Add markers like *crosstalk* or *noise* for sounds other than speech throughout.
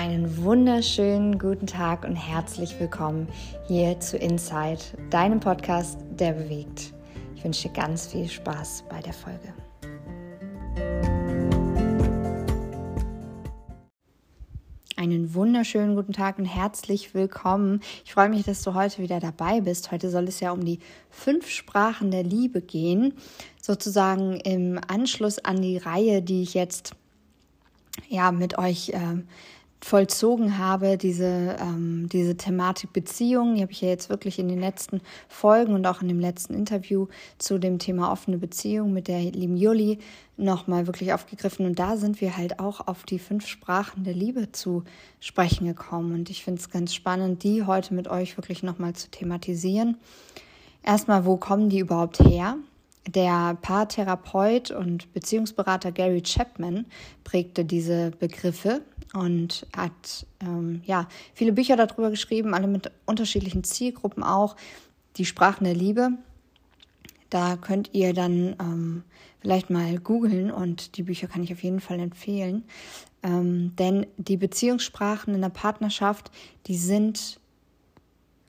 Einen wunderschönen guten Tag und herzlich willkommen hier zu Inside, deinem Podcast, der bewegt. Ich wünsche dir ganz viel Spaß bei der Folge. Einen wunderschönen guten Tag und herzlich willkommen. Ich freue mich, dass du heute wieder dabei bist. Heute soll es ja um die fünf Sprachen der Liebe gehen, sozusagen im Anschluss an die Reihe, die ich jetzt ja mit euch äh, vollzogen habe, diese, ähm, diese Thematik Beziehungen, die habe ich ja jetzt wirklich in den letzten Folgen und auch in dem letzten Interview zu dem Thema offene Beziehung mit der lieben Juli nochmal wirklich aufgegriffen. Und da sind wir halt auch auf die fünf Sprachen der Liebe zu sprechen gekommen. Und ich finde es ganz spannend, die heute mit euch wirklich nochmal zu thematisieren. Erstmal, wo kommen die überhaupt her? Der Paartherapeut und Beziehungsberater Gary Chapman prägte diese Begriffe und hat ähm, ja viele Bücher darüber geschrieben, alle mit unterschiedlichen Zielgruppen auch. Die Sprachen der Liebe. Da könnt ihr dann ähm, vielleicht mal googeln und die Bücher kann ich auf jeden Fall empfehlen. Ähm, denn die Beziehungssprachen in der Partnerschaft, die sind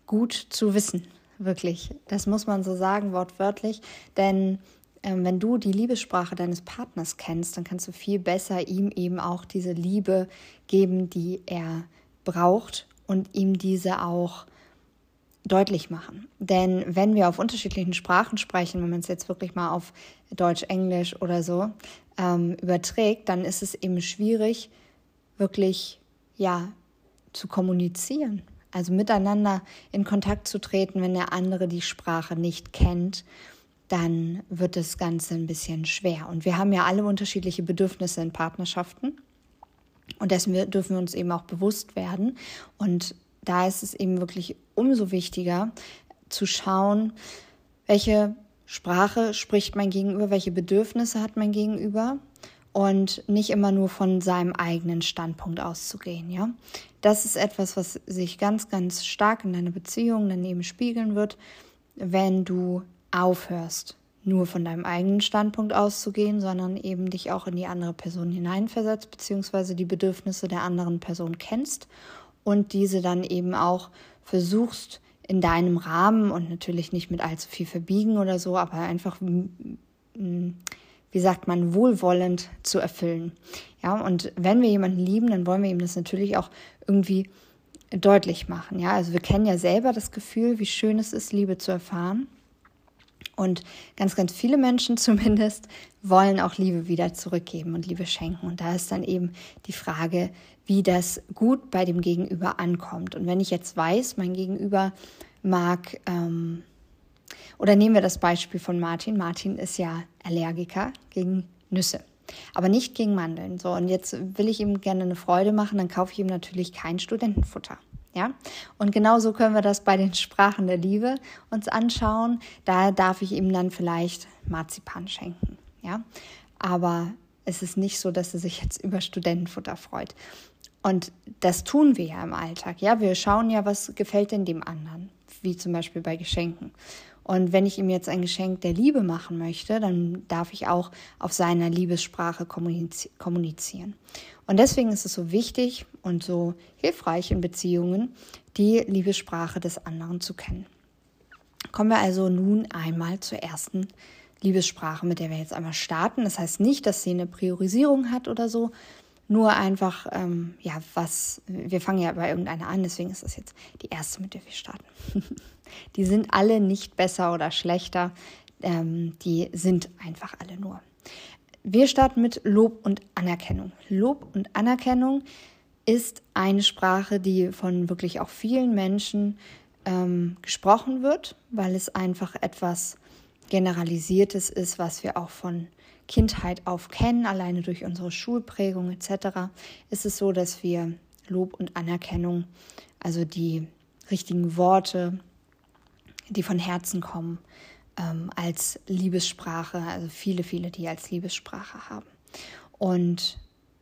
gut zu wissen, wirklich. Das muss man so sagen, wortwörtlich. Denn wenn du die Liebessprache deines Partners kennst, dann kannst du viel besser ihm eben auch diese Liebe geben, die er braucht und ihm diese auch deutlich machen. Denn wenn wir auf unterschiedlichen Sprachen sprechen, wenn man es jetzt wirklich mal auf Deutsch, Englisch oder so ähm, überträgt, dann ist es eben schwierig, wirklich ja zu kommunizieren, also miteinander in Kontakt zu treten, wenn der andere die Sprache nicht kennt dann wird das Ganze ein bisschen schwer. Und wir haben ja alle unterschiedliche Bedürfnisse in Partnerschaften. Und dessen dürfen wir uns eben auch bewusst werden. Und da ist es eben wirklich umso wichtiger zu schauen, welche Sprache spricht mein Gegenüber, welche Bedürfnisse hat mein Gegenüber und nicht immer nur von seinem eigenen Standpunkt auszugehen, ja. Das ist etwas, was sich ganz, ganz stark in deiner Beziehung daneben spiegeln wird, wenn du aufhörst, nur von deinem eigenen Standpunkt auszugehen, sondern eben dich auch in die andere Person hineinversetzt, beziehungsweise die Bedürfnisse der anderen Person kennst und diese dann eben auch versuchst in deinem Rahmen und natürlich nicht mit allzu viel verbiegen oder so, aber einfach, wie sagt man, wohlwollend zu erfüllen. Ja, und wenn wir jemanden lieben, dann wollen wir ihm das natürlich auch irgendwie deutlich machen. Ja, also wir kennen ja selber das Gefühl, wie schön es ist, Liebe zu erfahren. Und ganz, ganz viele Menschen *laughs* zumindest wollen auch Liebe wieder zurückgeben und Liebe schenken. Und da ist dann eben die Frage, wie das gut bei dem Gegenüber ankommt. Und wenn ich jetzt weiß, mein Gegenüber mag, ähm, oder nehmen wir das Beispiel von Martin. Martin ist ja Allergiker gegen Nüsse, aber nicht gegen Mandeln. So, und jetzt will ich ihm gerne eine Freude machen, dann kaufe ich ihm natürlich kein Studentenfutter. Ja, und genauso können wir das bei den Sprachen der Liebe uns anschauen. Da darf ich ihm dann vielleicht Marzipan schenken. Ja, aber es ist nicht so, dass er sich jetzt über Studentenfutter freut. Und das tun wir ja im Alltag. Ja, wir schauen ja, was gefällt denn dem anderen, wie zum Beispiel bei Geschenken. Und wenn ich ihm jetzt ein Geschenk der Liebe machen möchte, dann darf ich auch auf seiner Liebessprache kommunizieren. Und deswegen ist es so wichtig und so hilfreich in Beziehungen, die Liebessprache des anderen zu kennen. Kommen wir also nun einmal zur ersten Liebessprache, mit der wir jetzt einmal starten. Das heißt nicht, dass sie eine Priorisierung hat oder so, nur einfach, ähm, ja, was, wir fangen ja bei irgendeiner an, deswegen ist das jetzt die erste, mit der wir starten. *laughs* die sind alle nicht besser oder schlechter, ähm, die sind einfach alle nur. Wir starten mit Lob und Anerkennung. Lob und Anerkennung ist eine Sprache, die von wirklich auch vielen Menschen ähm, gesprochen wird, weil es einfach etwas Generalisiertes ist, was wir auch von Kindheit auf kennen, alleine durch unsere Schulprägung etc., ist es so, dass wir Lob und Anerkennung, also die richtigen Worte, die von Herzen kommen, ähm, als Liebessprache, also viele, viele, die als Liebessprache haben. Und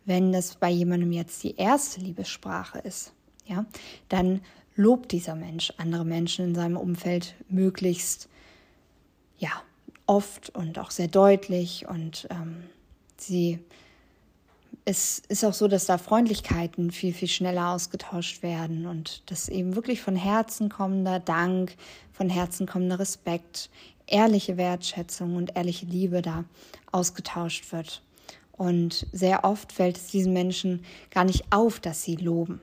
wenn das bei jemandem jetzt die erste Liebessprache ist, ja, dann lobt dieser Mensch andere Menschen in seinem Umfeld möglichst, ja, oft und auch sehr deutlich und ähm, sie es ist auch so, dass da Freundlichkeiten viel, viel schneller ausgetauscht werden und dass eben wirklich von Herzen kommender Dank, von Herzen kommender Respekt, ehrliche Wertschätzung und ehrliche Liebe da ausgetauscht wird. Und sehr oft fällt es diesen Menschen gar nicht auf, dass sie loben.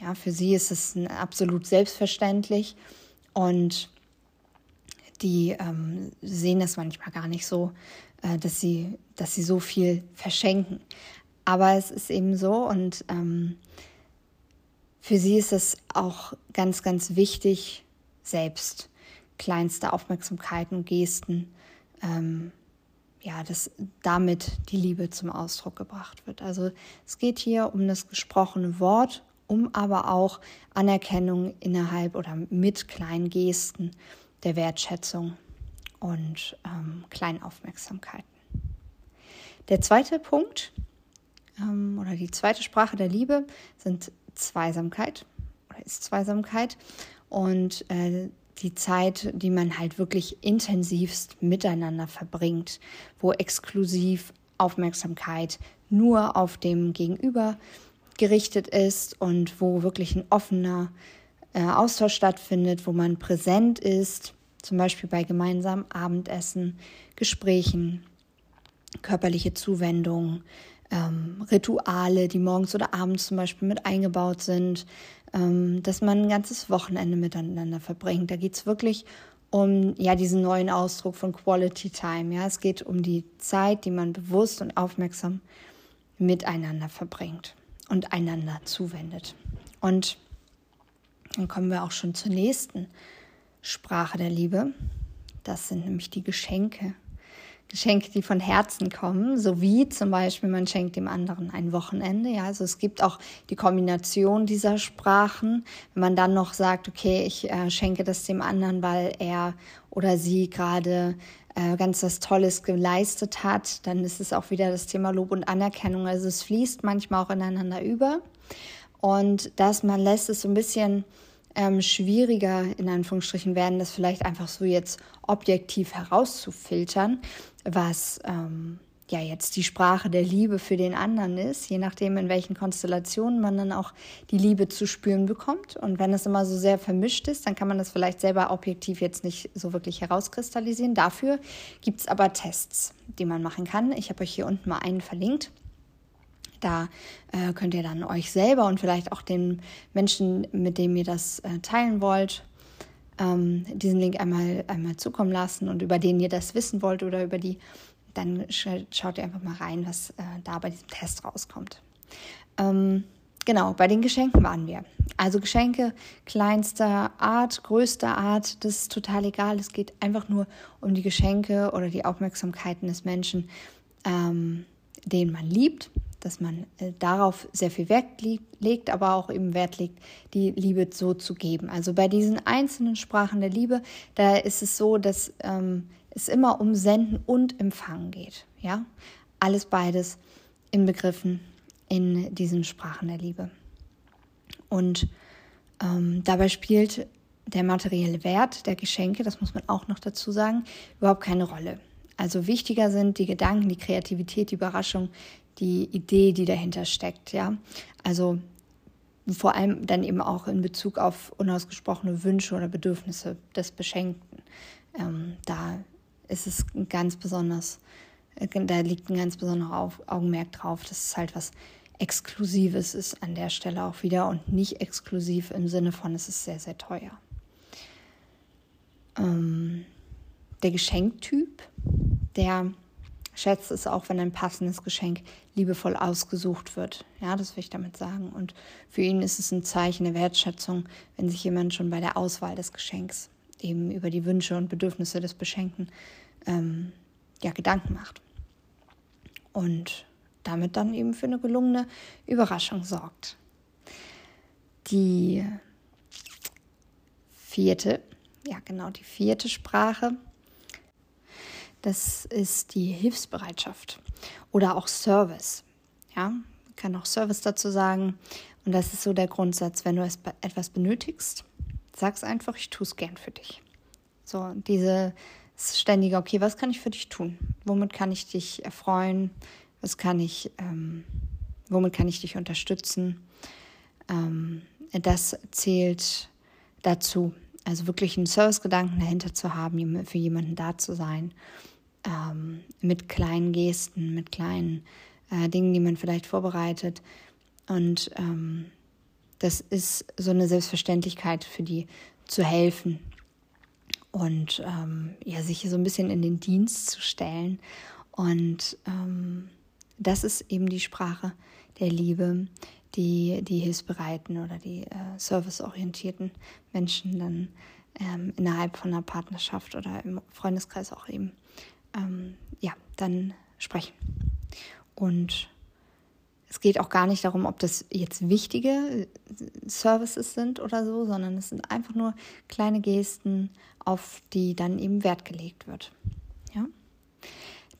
Ja, für sie ist es absolut selbstverständlich und die ähm, sehen das manchmal gar nicht so, äh, dass, sie, dass sie so viel verschenken. Aber es ist eben so und ähm, für sie ist es auch ganz, ganz wichtig, selbst kleinste Aufmerksamkeiten und Gesten, ähm, ja, dass damit die Liebe zum Ausdruck gebracht wird. Also es geht hier um das gesprochene Wort, um aber auch Anerkennung innerhalb oder mit kleinen Gesten der Wertschätzung und ähm, kleinen Aufmerksamkeiten. Der zweite Punkt ähm, oder die zweite Sprache der Liebe sind Zweisamkeit oder ist Zweisamkeit und äh, die Zeit, die man halt wirklich intensivst miteinander verbringt, wo exklusiv Aufmerksamkeit nur auf dem Gegenüber gerichtet ist und wo wirklich ein offener äh, Austausch stattfindet, wo man präsent ist, zum Beispiel bei gemeinsamen Abendessen, Gesprächen, körperliche Zuwendung, ähm, Rituale, die morgens oder abends zum Beispiel mit eingebaut sind, ähm, dass man ein ganzes Wochenende miteinander verbringt. Da geht es wirklich um ja diesen neuen Ausdruck von Quality Time. Ja, es geht um die Zeit, die man bewusst und aufmerksam miteinander verbringt und einander zuwendet. Und dann kommen wir auch schon zur nächsten Sprache der Liebe. Das sind nämlich die Geschenke. Geschenke, die von Herzen kommen, sowie zum Beispiel man schenkt dem anderen ein Wochenende. Ja, also es gibt auch die Kombination dieser Sprachen. Wenn man dann noch sagt, okay, ich äh, schenke das dem anderen, weil er oder sie gerade äh, ganz was Tolles geleistet hat, dann ist es auch wieder das Thema Lob und Anerkennung. Also es fließt manchmal auch ineinander über. Und dass man lässt es so ein bisschen ähm, schwieriger, in Anführungsstrichen, werden, das vielleicht einfach so jetzt objektiv herauszufiltern, was ähm, ja jetzt die Sprache der Liebe für den anderen ist, je nachdem, in welchen Konstellationen man dann auch die Liebe zu spüren bekommt. Und wenn es immer so sehr vermischt ist, dann kann man das vielleicht selber objektiv jetzt nicht so wirklich herauskristallisieren. Dafür gibt es aber Tests, die man machen kann. Ich habe euch hier unten mal einen verlinkt. Da äh, könnt ihr dann euch selber und vielleicht auch den Menschen, mit dem ihr das äh, teilen wollt, ähm, diesen Link einmal, einmal zukommen lassen und über den ihr das wissen wollt oder über die, dann schaut ihr einfach mal rein, was äh, da bei diesem Test rauskommt. Ähm, genau, bei den Geschenken waren wir. Also Geschenke kleinster Art, größter Art, das ist total egal. Es geht einfach nur um die Geschenke oder die Aufmerksamkeiten des Menschen, ähm, den man liebt dass man äh, darauf sehr viel Wert legt, aber auch eben Wert legt, die Liebe so zu geben. Also bei diesen einzelnen Sprachen der Liebe, da ist es so, dass ähm, es immer um Senden und Empfangen geht. Ja, alles beides inbegriffen in diesen Sprachen der Liebe. Und ähm, dabei spielt der materielle Wert der Geschenke, das muss man auch noch dazu sagen, überhaupt keine Rolle. Also wichtiger sind die Gedanken, die Kreativität, die Überraschung, die Idee, die dahinter steckt, ja. Also vor allem dann eben auch in Bezug auf unausgesprochene Wünsche oder Bedürfnisse des Beschenkten. Ähm, da ist es ganz besonders, äh, da liegt ein ganz besonderer Augenmerk drauf, dass es halt was Exklusives ist an der Stelle auch wieder und nicht exklusiv im Sinne von, es ist sehr, sehr teuer. Ähm, der Geschenktyp, der schätzt es auch, wenn ein passendes Geschenk liebevoll ausgesucht wird. Ja, das will ich damit sagen. Und für ihn ist es ein Zeichen der Wertschätzung, wenn sich jemand schon bei der Auswahl des Geschenks eben über die Wünsche und Bedürfnisse des Beschenkten ähm, ja, Gedanken macht. Und damit dann eben für eine gelungene Überraschung sorgt. Die vierte, ja genau, die vierte Sprache das ist die Hilfsbereitschaft oder auch Service. Ja, man kann auch Service dazu sagen. Und das ist so der Grundsatz, wenn du etwas benötigst, sag's einfach, ich tue es gern für dich. So, diese ständige, okay, was kann ich für dich tun? Womit kann ich dich erfreuen? Was kann ich ähm, womit kann ich dich unterstützen? Ähm, das zählt dazu. Also wirklich einen Servicegedanken dahinter zu haben, für jemanden da zu sein. Ähm, mit kleinen Gesten, mit kleinen äh, Dingen, die man vielleicht vorbereitet. Und ähm, das ist so eine Selbstverständlichkeit für die zu helfen und ähm, ja, sich so ein bisschen in den Dienst zu stellen. Und ähm, das ist eben die Sprache der Liebe, die die hilfsbereiten oder die äh, serviceorientierten Menschen dann ähm, innerhalb von einer Partnerschaft oder im Freundeskreis auch eben ähm, ja dann sprechen. Und es geht auch gar nicht darum, ob das jetzt wichtige äh, Services sind oder so, sondern es sind einfach nur kleine Gesten, auf die dann eben Wert gelegt wird. Ja?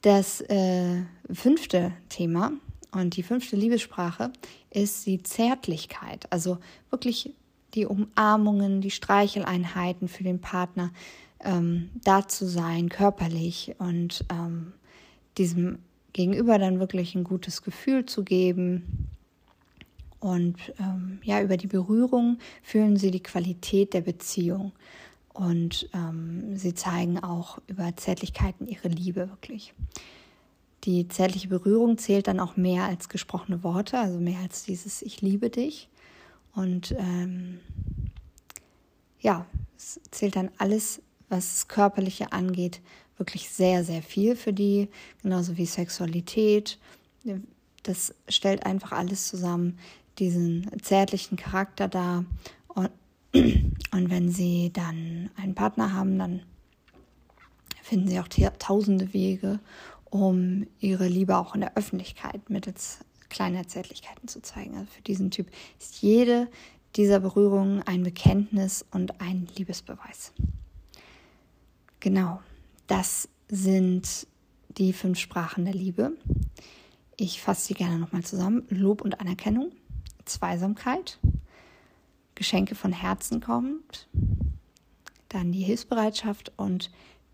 Das äh, fünfte Thema und die fünfte Liebessprache ist die Zärtlichkeit, also wirklich die Umarmungen, die Streicheleinheiten für den Partner, ähm, da zu sein, körperlich und ähm, diesem Gegenüber dann wirklich ein gutes Gefühl zu geben. Und ähm, ja, über die Berührung fühlen sie die Qualität der Beziehung. Und ähm, sie zeigen auch über Zärtlichkeiten ihre Liebe wirklich. Die zärtliche Berührung zählt dann auch mehr als gesprochene Worte, also mehr als dieses Ich liebe dich. Und ähm, ja, es zählt dann alles, was das Körperliche angeht, wirklich sehr, sehr viel für die, genauso wie Sexualität. Das stellt einfach alles zusammen, diesen zärtlichen Charakter dar. Und, und wenn sie dann einen Partner haben, dann finden sie auch tausende Wege, um ihre Liebe auch in der Öffentlichkeit mittels kleiner Zärtlichkeiten zu zeigen. Also für diesen Typ ist jede dieser Berührungen ein Bekenntnis und ein Liebesbeweis. Genau. Das sind die fünf Sprachen der Liebe. Ich fasse sie gerne nochmal zusammen. Lob und Anerkennung, Zweisamkeit, Geschenke von Herzen kommt, dann die Hilfsbereitschaft und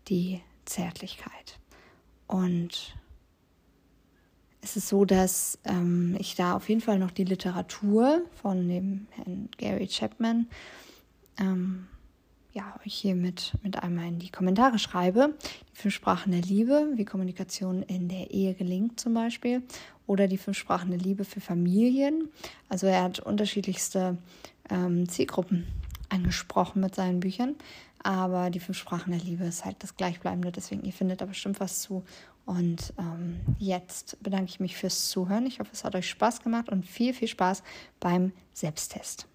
die Zärtlichkeit. Und es ist so, dass ähm, ich da auf jeden Fall noch die Literatur von dem Herrn Gary Chapman ähm, ja, euch hier mit, mit einmal in die Kommentare schreibe. Die fünf Sprachen der Liebe, wie Kommunikation in der Ehe gelingt zum Beispiel. Oder die fünf Sprachen der Liebe für Familien. Also er hat unterschiedlichste ähm, Zielgruppen angesprochen mit seinen Büchern. Aber die fünf Sprachen der Liebe ist halt das Gleichbleibende. Deswegen, ihr findet da bestimmt was zu. Und ähm, jetzt bedanke ich mich fürs Zuhören. Ich hoffe, es hat euch Spaß gemacht und viel, viel Spaß beim Selbsttest.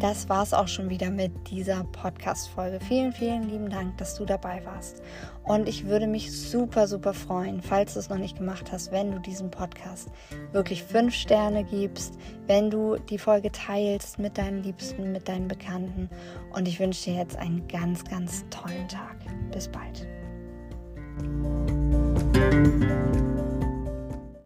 Das war es auch schon wieder mit dieser Podcast-Folge. Vielen, vielen lieben Dank, dass du dabei warst. Und ich würde mich super, super freuen, falls du es noch nicht gemacht hast, wenn du diesem Podcast wirklich fünf Sterne gibst, wenn du die Folge teilst mit deinen Liebsten, mit deinen Bekannten. Und ich wünsche dir jetzt einen ganz, ganz tollen Tag. Bis bald.